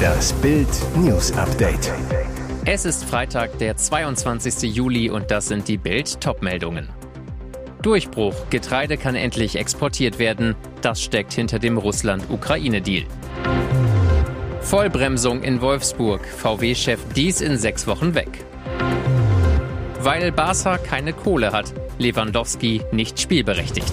Das Bild News Update. Es ist Freitag, der 22. Juli und das sind die Bild Topmeldungen. Durchbruch. Getreide kann endlich exportiert werden. Das steckt hinter dem Russland-Ukraine-Deal. Vollbremsung in Wolfsburg. VW-Chef dies in sechs Wochen weg. Weil Barca keine Kohle hat. Lewandowski nicht spielberechtigt.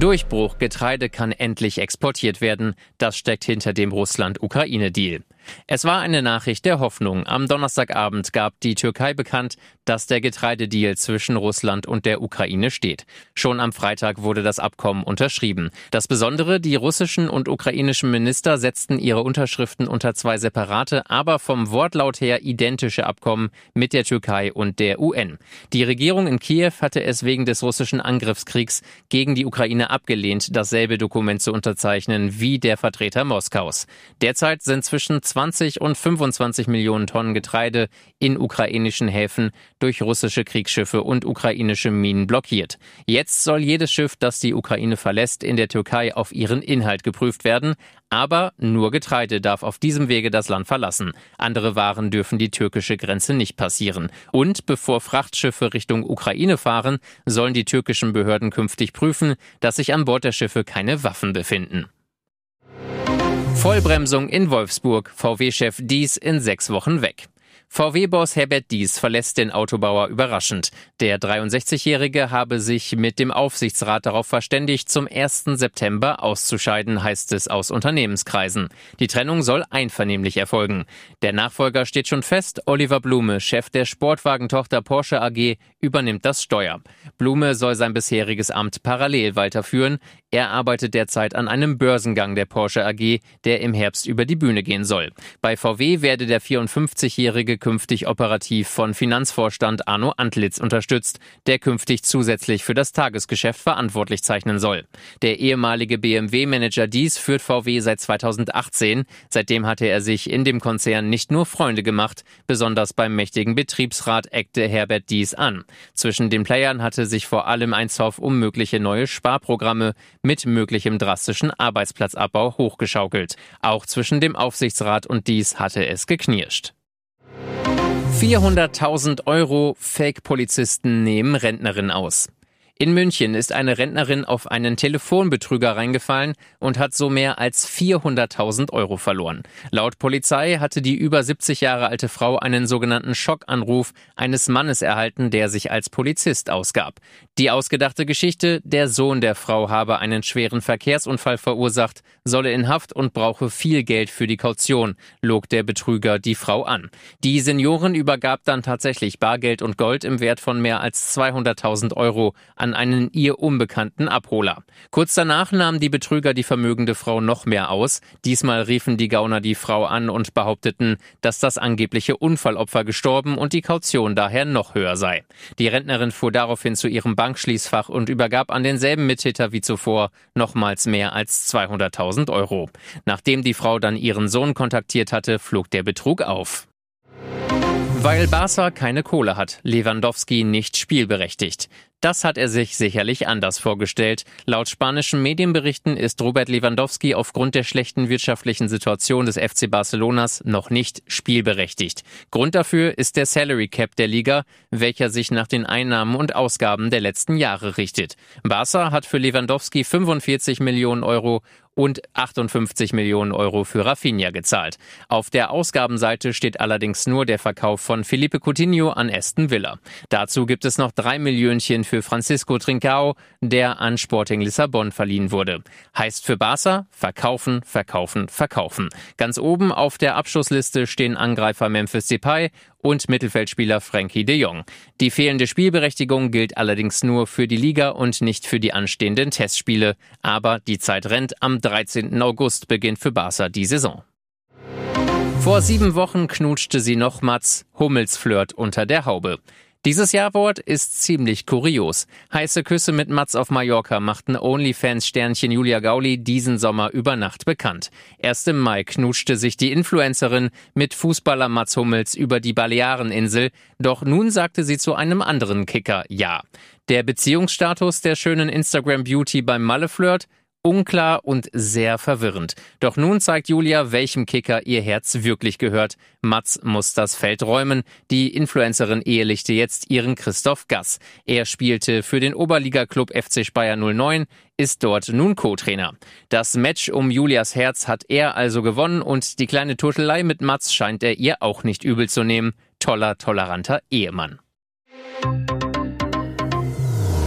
Durchbruch Getreide kann endlich exportiert werden. Das steckt hinter dem Russland-Ukraine-Deal. Es war eine Nachricht der Hoffnung. Am Donnerstagabend gab die Türkei bekannt, dass der Getreidedeal zwischen Russland und der Ukraine steht. Schon am Freitag wurde das Abkommen unterschrieben. Das Besondere, die russischen und ukrainischen Minister setzten ihre Unterschriften unter zwei separate, aber vom Wortlaut her identische Abkommen mit der Türkei und der UN. Die Regierung in Kiew hatte es wegen des russischen Angriffskriegs gegen die Ukraine abgelehnt, dasselbe Dokument zu unterzeichnen wie der Vertreter Moskaus. Derzeit sind zwischen 20 und 25 Millionen Tonnen Getreide in ukrainischen Häfen durch russische Kriegsschiffe und ukrainische Minen blockiert. Jetzt soll jedes Schiff, das die Ukraine verlässt, in der Türkei auf ihren Inhalt geprüft werden. Aber nur Getreide darf auf diesem Wege das Land verlassen. Andere Waren dürfen die türkische Grenze nicht passieren. Und bevor Frachtschiffe Richtung Ukraine fahren, sollen die türkischen Behörden künftig prüfen, dass sich an Bord der Schiffe keine Waffen befinden. Vollbremsung in Wolfsburg. VW-Chef Dies in sechs Wochen weg. VW-Boss Herbert Dies verlässt den Autobauer überraschend. Der 63-Jährige habe sich mit dem Aufsichtsrat darauf verständigt, zum 1. September auszuscheiden, heißt es aus Unternehmenskreisen. Die Trennung soll einvernehmlich erfolgen. Der Nachfolger steht schon fest. Oliver Blume, Chef der Sportwagentochter Porsche AG, übernimmt das Steuer. Blume soll sein bisheriges Amt parallel weiterführen. Er arbeitet derzeit an einem Börsengang der Porsche AG, der im Herbst über die Bühne gehen soll. Bei VW werde der 54-Jährige künftig operativ von Finanzvorstand Arno Antlitz unterstützt, der künftig zusätzlich für das Tagesgeschäft verantwortlich zeichnen soll. Der ehemalige BMW-Manager Dies führt VW seit 2018. Seitdem hatte er sich in dem Konzern nicht nur Freunde gemacht, besonders beim mächtigen Betriebsrat eckte Herbert Dies an. Zwischen den Playern hatte sich vor allem ein Zoff um mögliche neue Sparprogramme mit möglichem drastischen Arbeitsplatzabbau hochgeschaukelt. Auch zwischen dem Aufsichtsrat und dies hatte es geknirscht. 400.000 Euro Fake-Polizisten nehmen Rentnerin aus. In München ist eine Rentnerin auf einen Telefonbetrüger reingefallen und hat so mehr als 400.000 Euro verloren. Laut Polizei hatte die über 70 Jahre alte Frau einen sogenannten Schockanruf eines Mannes erhalten, der sich als Polizist ausgab. Die ausgedachte Geschichte, der Sohn der Frau habe einen schweren Verkehrsunfall verursacht, solle in Haft und brauche viel Geld für die Kaution, log der Betrüger die Frau an. Die Seniorin übergab dann tatsächlich Bargeld und Gold im Wert von mehr als 200.000 Euro an an einen ihr unbekannten Abholer. Kurz danach nahmen die Betrüger die vermögende Frau noch mehr aus. Diesmal riefen die Gauner die Frau an und behaupteten, dass das angebliche Unfallopfer gestorben und die Kaution daher noch höher sei. Die Rentnerin fuhr daraufhin zu ihrem Bankschließfach und übergab an denselben Mittäter wie zuvor nochmals mehr als 200.000 Euro. Nachdem die Frau dann ihren Sohn kontaktiert hatte, flog der Betrug auf. Weil Barca keine Kohle hat, Lewandowski nicht spielberechtigt. Das hat er sich sicherlich anders vorgestellt. Laut spanischen Medienberichten ist Robert Lewandowski aufgrund der schlechten wirtschaftlichen Situation des FC Barcelonas noch nicht spielberechtigt. Grund dafür ist der Salary Cap der Liga, welcher sich nach den Einnahmen und Ausgaben der letzten Jahre richtet. Barca hat für Lewandowski 45 Millionen Euro und 58 Millionen Euro für Rafinha gezahlt. Auf der Ausgabenseite steht allerdings nur der Verkauf von Felipe Coutinho an Aston Villa. Dazu gibt es noch drei Millionchen für Francisco Trincao, der an Sporting Lissabon verliehen wurde. Heißt für Barca verkaufen, verkaufen, verkaufen. Ganz oben auf der Abschussliste stehen Angreifer Memphis Depay und Mittelfeldspieler Frankie de Jong. Die fehlende Spielberechtigung gilt allerdings nur für die Liga und nicht für die anstehenden Testspiele. Aber die Zeit rennt. Am 13. August beginnt für Barca die Saison. Vor sieben Wochen knutschte sie noch Mats Hummels unter der Haube. Dieses Jawort ist ziemlich kurios. Heiße Küsse mit Mats auf Mallorca machten OnlyFans-Sternchen Julia Gauli diesen Sommer über Nacht bekannt. Erst im Mai knutschte sich die Influencerin mit Fußballer Mats Hummels über die Baleareninsel, doch nun sagte sie zu einem anderen Kicker Ja. Der Beziehungsstatus der schönen Instagram Beauty beim Malle-Flirt Unklar und sehr verwirrend. Doch nun zeigt Julia, welchem Kicker ihr Herz wirklich gehört. Mats muss das Feld räumen. Die Influencerin ehelichte jetzt ihren Christoph Gass. Er spielte für den Oberliga-Club FC Speyer 09, ist dort nun Co-Trainer. Das Match um Julias Herz hat er also gewonnen und die kleine Turtelei mit Mats scheint er ihr auch nicht übel zu nehmen. Toller, toleranter Ehemann.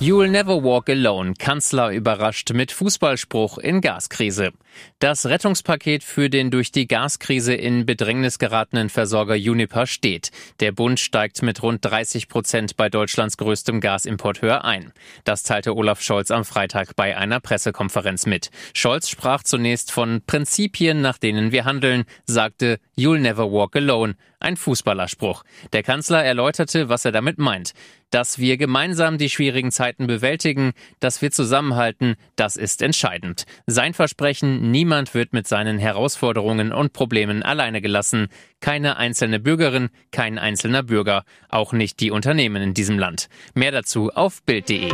You'll never walk alone. Kanzler überrascht mit Fußballspruch in Gaskrise. Das Rettungspaket für den durch die Gaskrise in Bedrängnis geratenen Versorger Uniper steht. Der Bund steigt mit rund 30 Prozent bei Deutschlands größtem Gasimporteur ein. Das teilte Olaf Scholz am Freitag bei einer Pressekonferenz mit. Scholz sprach zunächst von Prinzipien, nach denen wir handeln, sagte You'll never walk alone. Ein Fußballerspruch. Der Kanzler erläuterte, was er damit meint. Dass wir gemeinsam die schwierigen Zeiten bewältigen, dass wir zusammenhalten, das ist entscheidend. Sein Versprechen, niemand wird mit seinen Herausforderungen und Problemen alleine gelassen. Keine einzelne Bürgerin, kein einzelner Bürger, auch nicht die Unternehmen in diesem Land. Mehr dazu auf Bild.de.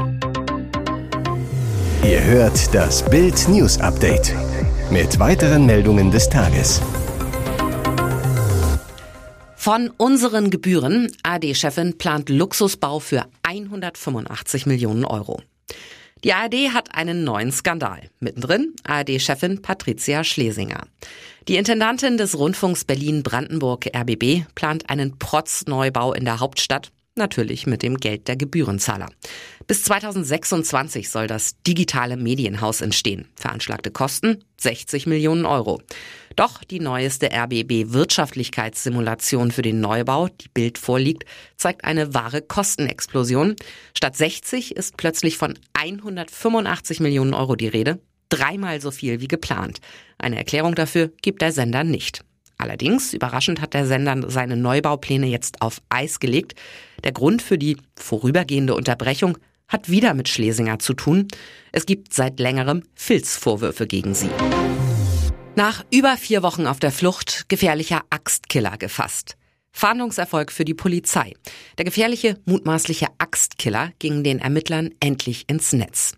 Ihr hört das Bild News Update mit weiteren Meldungen des Tages. Von unseren Gebühren. AD-Chefin plant Luxusbau für 185 Millionen Euro. Die ARD hat einen neuen Skandal. Mittendrin ARD-Chefin Patricia Schlesinger. Die Intendantin des Rundfunks Berlin-Brandenburg RBB plant einen Protzneubau in der Hauptstadt Natürlich mit dem Geld der Gebührenzahler. Bis 2026 soll das digitale Medienhaus entstehen. Veranschlagte Kosten 60 Millionen Euro. Doch die neueste RBB Wirtschaftlichkeitssimulation für den Neubau, die Bild vorliegt, zeigt eine wahre Kostenexplosion. Statt 60 ist plötzlich von 185 Millionen Euro die Rede. Dreimal so viel wie geplant. Eine Erklärung dafür gibt der Sender nicht. Allerdings, überraschend hat der Sender seine Neubaupläne jetzt auf Eis gelegt. Der Grund für die vorübergehende Unterbrechung hat wieder mit Schlesinger zu tun. Es gibt seit längerem Filzvorwürfe gegen sie. Nach über vier Wochen auf der Flucht gefährlicher Axtkiller gefasst. Fahndungserfolg für die Polizei. Der gefährliche, mutmaßliche Axtkiller ging den Ermittlern endlich ins Netz.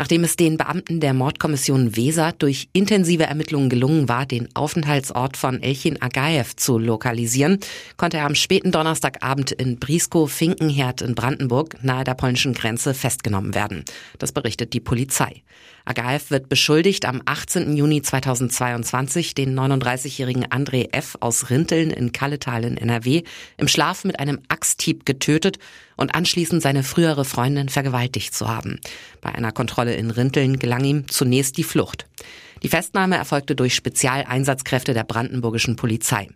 Nachdem es den Beamten der Mordkommission Weser durch intensive Ermittlungen gelungen war, den Aufenthaltsort von Elchin Agaev zu lokalisieren, konnte er am späten Donnerstagabend in Briskow-Finkenherd in Brandenburg nahe der polnischen Grenze festgenommen werden. Das berichtet die Polizei. Agaev wird beschuldigt, am 18. Juni 2022 den 39-jährigen André F. aus Rinteln in Kalletal in NRW im Schlaf mit einem Axthieb getötet und anschließend seine frühere Freundin vergewaltigt zu haben. Bei einer Kontrolle in Rinteln gelang ihm zunächst die Flucht. Die Festnahme erfolgte durch Spezialeinsatzkräfte der brandenburgischen Polizei.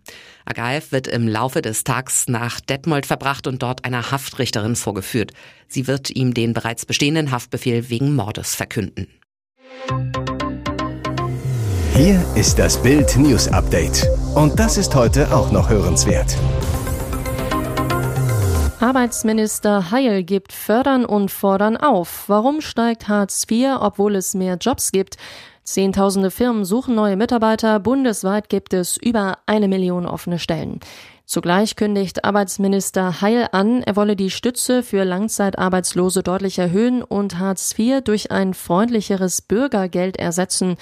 Agaev wird im Laufe des Tags nach Detmold verbracht und dort einer Haftrichterin vorgeführt. Sie wird ihm den bereits bestehenden Haftbefehl wegen Mordes verkünden. Hier ist das Bild News Update. Und das ist heute auch noch hörenswert. Arbeitsminister Heil gibt Fördern und Fordern auf. Warum steigt Hartz IV, obwohl es mehr Jobs gibt? Zehntausende Firmen suchen neue Mitarbeiter. Bundesweit gibt es über eine Million offene Stellen. Zugleich kündigt Arbeitsminister Heil an, er wolle die Stütze für Langzeitarbeitslose deutlich erhöhen und Hartz IV durch ein freundlicheres Bürgergeld ersetzen.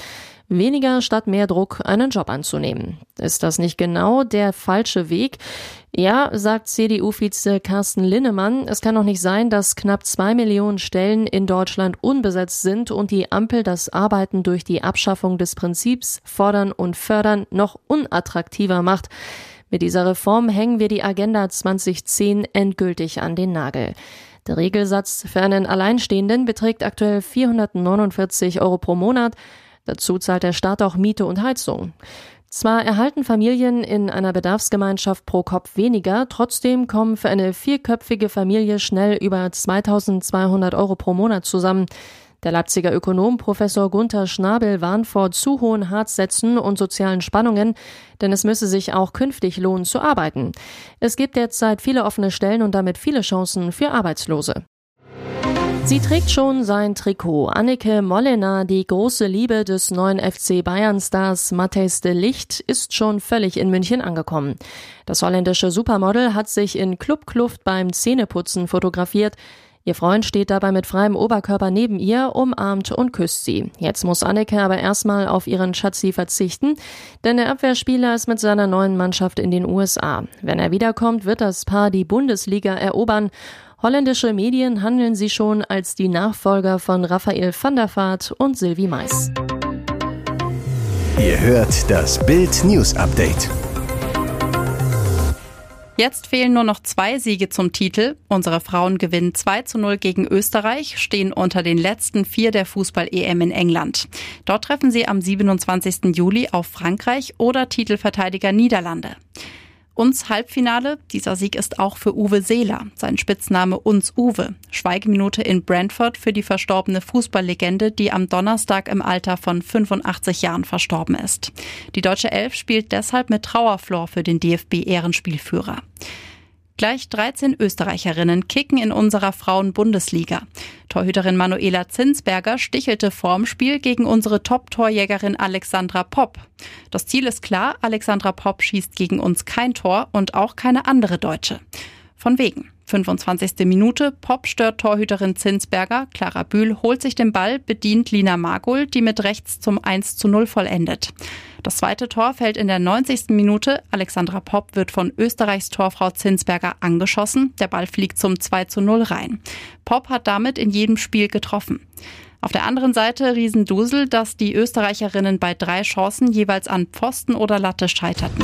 Weniger statt mehr Druck, einen Job anzunehmen. Ist das nicht genau der falsche Weg? Ja, sagt CDU-Vize Carsten Linnemann, es kann doch nicht sein, dass knapp zwei Millionen Stellen in Deutschland unbesetzt sind und die Ampel das Arbeiten durch die Abschaffung des Prinzips fordern und fördern noch unattraktiver macht. Mit dieser Reform hängen wir die Agenda 2010 endgültig an den Nagel. Der Regelsatz für einen Alleinstehenden beträgt aktuell 449 Euro pro Monat. Dazu zahlt der Staat auch Miete und Heizung. Zwar erhalten Familien in einer Bedarfsgemeinschaft pro Kopf weniger, trotzdem kommen für eine vierköpfige Familie schnell über 2200 Euro pro Monat zusammen. Der Leipziger Ökonom Professor Gunther Schnabel warnt vor zu hohen Harzsätzen und sozialen Spannungen, denn es müsse sich auch künftig lohnen zu arbeiten. Es gibt derzeit viele offene Stellen und damit viele Chancen für Arbeitslose. Sie trägt schon sein Trikot. Annike Mollena, die große Liebe des neuen FC Bayern-Stars Matthijs de Licht, ist schon völlig in München angekommen. Das holländische Supermodel hat sich in Clubkluft beim Zähneputzen fotografiert. Ihr Freund steht dabei mit freiem Oberkörper neben ihr, umarmt und küsst sie. Jetzt muss Anneke aber erstmal auf ihren Schatzi verzichten, denn der Abwehrspieler ist mit seiner neuen Mannschaft in den USA. Wenn er wiederkommt, wird das Paar die Bundesliga erobern. Holländische Medien handeln sie schon als die Nachfolger von Raphael van der Vaart und Sylvie Mais. Ihr hört das Bild News Update. Jetzt fehlen nur noch zwei Siege zum Titel. Unsere Frauen gewinnen 2 zu 0 gegen Österreich, stehen unter den letzten vier der Fußball-EM in England. Dort treffen sie am 27. Juli auf Frankreich oder Titelverteidiger Niederlande. Uns Halbfinale. Dieser Sieg ist auch für Uwe Seeler. Sein Spitzname Uns Uwe. Schweigeminute in Brentford für die verstorbene Fußballlegende, die am Donnerstag im Alter von 85 Jahren verstorben ist. Die deutsche Elf spielt deshalb mit Trauerflor für den DFB-Ehrenspielführer. Gleich 13 Österreicherinnen kicken in unserer Frauen-Bundesliga. Torhüterin Manuela Zinsberger stichelte vorm Spiel gegen unsere Top-Torjägerin Alexandra Popp. Das Ziel ist klar, Alexandra Popp schießt gegen uns kein Tor und auch keine andere Deutsche. Von wegen. 25. Minute, Pop stört Torhüterin Zinsberger, Clara Bühl holt sich den Ball, bedient Lina Magul, die mit rechts zum 1 zu 0 vollendet. Das zweite Tor fällt in der 90. Minute. Alexandra Popp wird von Österreichs Torfrau Zinsberger angeschossen. Der Ball fliegt zum 2 zu 0 rein. Popp hat damit in jedem Spiel getroffen. Auf der anderen Seite Riesendusel, dass die Österreicherinnen bei drei Chancen jeweils an Pfosten oder Latte scheiterten.